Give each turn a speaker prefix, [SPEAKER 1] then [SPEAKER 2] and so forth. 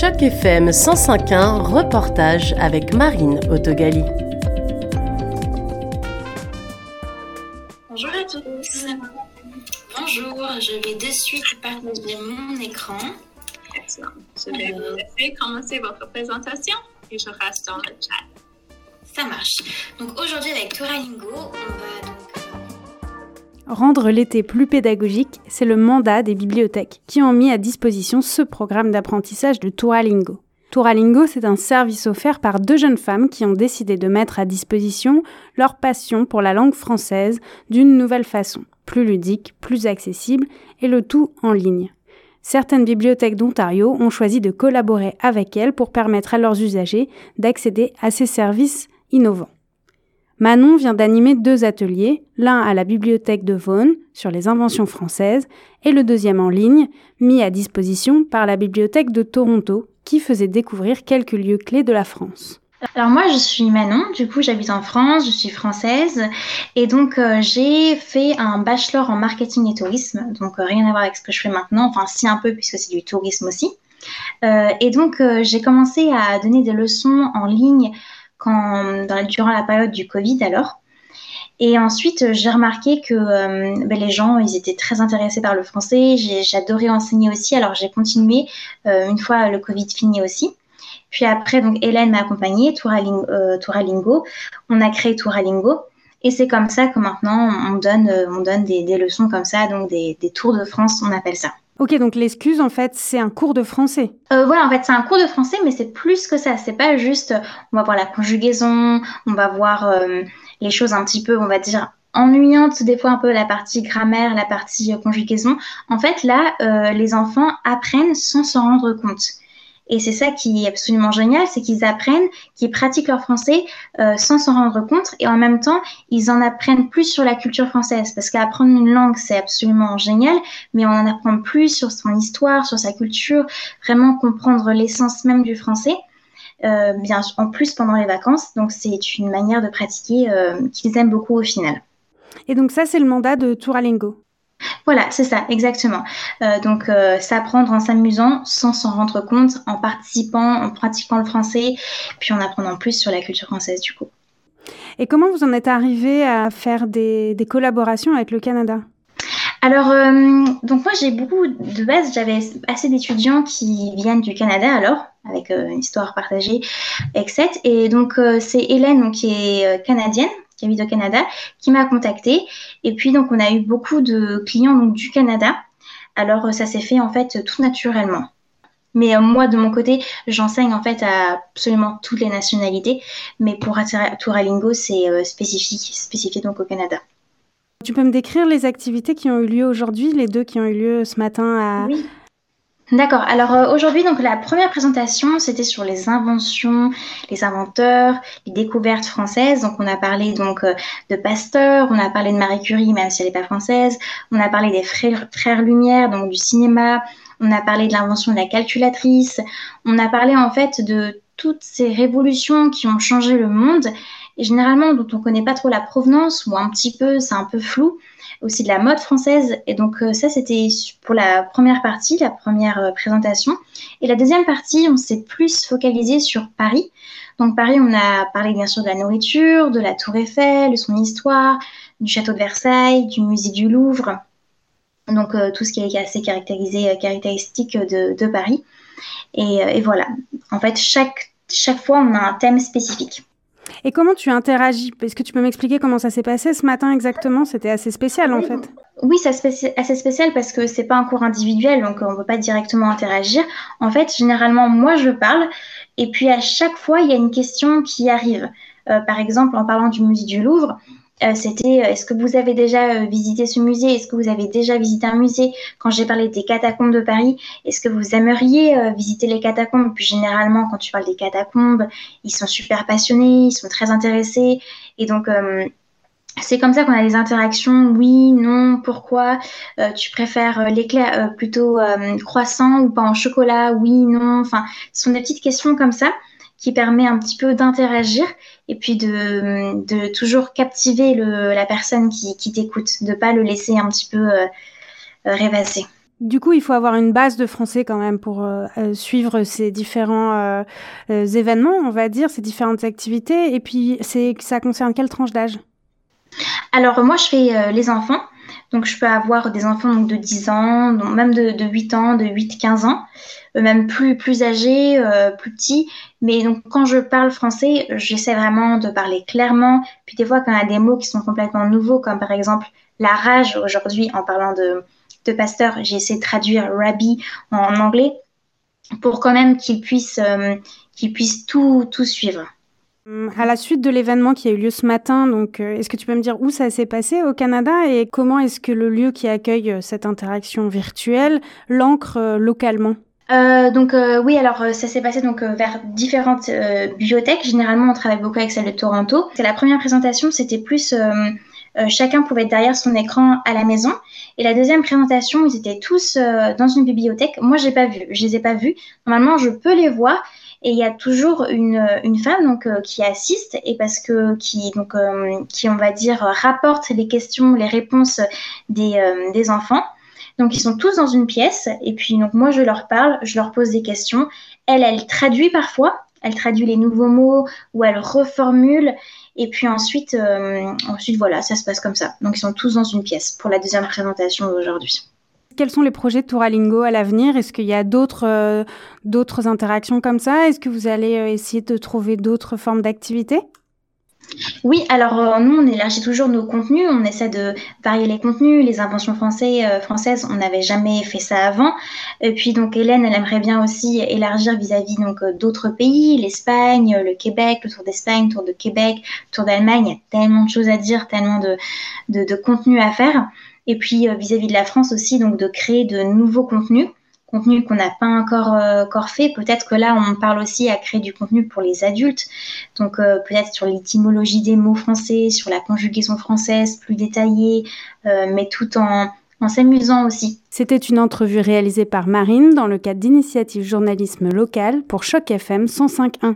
[SPEAKER 1] Choc FM 105.1, reportage avec Marine Autogali.
[SPEAKER 2] Bonjour à tous. Bonjour, je vais de suite partager mon écran.
[SPEAKER 3] Excellent. Je vais vous laisser commencer votre présentation et je reste dans le chat.
[SPEAKER 2] Ça marche. Donc aujourd'hui avec Touralingo, on va
[SPEAKER 4] Rendre l'été plus pédagogique, c'est le mandat des bibliothèques qui ont mis à disposition ce programme d'apprentissage de Touralingo. Touralingo, c'est un service offert par deux jeunes femmes qui ont décidé de mettre à disposition leur passion pour la langue française d'une nouvelle façon, plus ludique, plus accessible et le tout en ligne. Certaines bibliothèques d'Ontario ont choisi de collaborer avec elles pour permettre à leurs usagers d'accéder à ces services innovants. Manon vient d'animer deux ateliers, l'un à la bibliothèque de Vaughan sur les inventions françaises et le deuxième en ligne, mis à disposition par la bibliothèque de Toronto, qui faisait découvrir quelques lieux clés de la France.
[SPEAKER 5] Alors moi je suis Manon, du coup j'habite en France, je suis française et donc euh, j'ai fait un bachelor en marketing et tourisme, donc euh, rien à voir avec ce que je fais maintenant, enfin si un peu puisque c'est du tourisme aussi. Euh, et donc j'ai commencé à donner des leçons en ligne quand, durant la période du Covid alors. Et ensuite, j'ai remarqué que euh, ben, les gens, ils étaient très intéressés par le français. J'adorais enseigner aussi, alors j'ai continué euh, une fois le Covid fini aussi. Puis après, donc Hélène m'a accompagnée, Touralingo, euh, Touralingo. On a créé Touralingo. Et c'est comme ça que maintenant, on donne, on donne des, des leçons comme ça, donc des, des tours de France, on appelle ça.
[SPEAKER 4] Ok, donc l'excuse, en fait, c'est un cours de français.
[SPEAKER 5] Euh, voilà, en fait, c'est un cours de français, mais c'est plus que ça. C'est pas juste, on va voir la conjugaison, on va voir euh, les choses un petit peu, on va dire, ennuyantes, des fois un peu la partie grammaire, la partie euh, conjugaison. En fait, là, les enfants apprennent sans s'en rendre compte. Et c'est ça qui est absolument génial, c'est qu'ils apprennent, qu'ils pratiquent leur français euh, sans s'en rendre compte et en même temps, ils en apprennent plus sur la culture française. Parce qu'apprendre une langue, c'est absolument génial, mais on en apprend plus sur son histoire, sur sa culture, vraiment comprendre l'essence même du français. Euh, bien en plus pendant les vacances, donc c'est une manière de pratiquer euh, qu'ils aiment beaucoup au final.
[SPEAKER 4] Et donc ça, c'est le mandat de Touralingo.
[SPEAKER 5] Voilà, c'est ça, exactement. Euh, donc, euh, s'apprendre en s'amusant sans s'en rendre compte, en participant, en pratiquant le français, puis en apprenant plus sur la culture française du coup.
[SPEAKER 4] Et comment vous en êtes arrivé à faire des, des collaborations avec le Canada?
[SPEAKER 5] Alors, euh, donc moi j'ai beaucoup de base, j'avais assez d'étudiants qui viennent du Canada alors, avec une histoire partagée, etc. Et donc c'est Hélène donc, qui est canadienne, qui habite au Canada, qui m'a contactée. Et puis donc on a eu beaucoup de clients donc, du Canada. Alors ça s'est fait en fait tout naturellement. Mais euh, moi, de mon côté, j'enseigne en fait à absolument toutes les nationalités. Mais pour Touralingo, c'est euh, spécifique, spécifié donc au Canada.
[SPEAKER 4] Tu peux me décrire les activités qui ont eu lieu aujourd'hui, les deux qui ont eu lieu ce matin à...
[SPEAKER 5] Oui. D'accord. Alors euh, aujourd'hui, donc la première présentation, c'était sur les inventions, les inventeurs, les découvertes françaises. Donc on a parlé donc euh, de Pasteur, on a parlé de Marie Curie, même si elle n'est pas française. On a parlé des frères, frères Lumière, donc du cinéma. On a parlé de l'invention de la calculatrice. On a parlé en fait de toutes ces révolutions qui ont changé le monde et généralement dont on ne connaît pas trop la provenance ou un petit peu, c'est un peu flou aussi de la mode française. Et donc euh, ça, c'était pour la première partie, la première euh, présentation. Et la deuxième partie, on s'est plus focalisé sur Paris. Donc Paris, on a parlé bien sûr de la nourriture, de la Tour Eiffel, de son histoire, du château de Versailles, du musée du Louvre. Donc euh, tout ce qui est assez caractérisé, caractéristique de, Paris. Et, et voilà. En fait, chaque, chaque fois, on a un thème spécifique.
[SPEAKER 4] Et comment tu interagis? Est-ce que tu peux m'expliquer comment ça s'est passé ce matin exactement? C'était assez spécial en fait.
[SPEAKER 5] Oui, c'est assez spécial parce que c'est pas un cours individuel, donc on ne peut pas directement interagir. En fait, généralement, moi je parle, et puis à chaque fois, il y a une question qui arrive. Euh, par exemple, en parlant du musée du Louvre, euh, c'était euh, est-ce que vous avez déjà euh, visité ce musée? Est-ce que vous avez déjà visité un musée? Quand j'ai parlé des catacombes de Paris, est-ce que vous aimeriez visiter les catacombes? Puis généralement, quand tu parles des catacombes, ils sont super passionnés, ils sont très intéressés, et donc c'est comme ça qu'on a des interactions. Oui, non, pourquoi? Tu préfères l'éclair plutôt croissant ou pas en chocolat? Oui, non. Enfin, ce sont des petites questions comme ça qui permet un petit peu d'interagir et puis de, de toujours captiver le, la personne qui, qui t'écoute, de pas le laisser un petit peu euh, euh, rêvasser.
[SPEAKER 4] Du coup, il faut avoir une base de français quand même pour euh, suivre ces différents euh, événements, on va dire, ces différentes activités. Et puis, c'est ça concerne quelle tranche d'âge?
[SPEAKER 5] Alors, moi, je fais les enfants. Donc, je peux avoir des enfants donc, de 10 ans, donc même de, de 8 ans, de 8-15 ans, même plus, plus âgés, plus petits. Mais donc, quand je parle français, j'essaie vraiment de parler clairement. Puis, des fois, quand il y a des mots qui sont complètement nouveaux, comme par exemple la rage aujourd'hui, en parlant de de pasteur, j'ai essayé de traduire rabbi en anglais pour quand même qu'il puisse, euh, puisse tout, tout suivre.
[SPEAKER 4] À la suite de l'événement qui a eu lieu ce matin, donc euh, est-ce que tu peux me dire où ça s'est passé au Canada et comment est-ce que le lieu qui accueille euh, cette interaction virtuelle l'ancre localement?
[SPEAKER 5] Donc oui, alors ça s'est passé donc vers différentes bibliothèques. Généralement, on travaille beaucoup avec celle de Toronto. C'est la première présentation, c'était plus euh, chacun pouvait être derrière son écran à la maison. Et la deuxième présentation, ils étaient tous euh, dans une bibliothèque. Moi, j'ai pas vu, je les ai pas vus. Normalement, je peux les voir. Et il y a toujours une, une femme donc euh, qui assiste et parce que qui donc qui on va dire rapporte les questions, les réponses des, des enfants. Donc ils sont tous dans une pièce et puis donc moi je leur parle, je leur pose des questions. Elle, elle traduit parfois, elle traduit les nouveaux mots ou elle reformule et puis ensuite, euh, ensuite, voilà, ça se passe comme ça. Donc, ils sont tous dans une pièce pour la deuxième présentation d'aujourd'hui.
[SPEAKER 4] Quels sont les projets de Touralingo à l'avenir? Est-ce qu'il y a d'autres euh, interactions comme ça? Est-ce que vous allez euh, essayer de trouver d'autres formes d'activités
[SPEAKER 5] oui, alors euh, nous, on élargit toujours nos contenus, on essaie de varier les contenus, les inventions français, françaises, on n'avait jamais fait ça avant. Et puis donc Hélène, elle aimerait bien aussi élargir vis-à-vis donc d'autres pays, l'Espagne, le Québec, le Tour d'Espagne, le Tour de Québec, le Tour d'Allemagne, il y a tellement de choses à dire, tellement de, de contenus à faire. Et puis vis-à-vis de la France aussi, donc de créer de nouveaux contenus contenu qu'on n'a pas encore, euh, encore fait. Peut-être que là, on parle aussi à créer du contenu pour les adultes. Donc, euh, peut-être sur l'étymologie des mots français, sur la conjugaison française plus détaillée, euh, mais tout en, en s'amusant aussi.
[SPEAKER 4] C'était une entrevue réalisée par Marine dans le cadre d'initiative journalisme local pour Choc FM 105.1.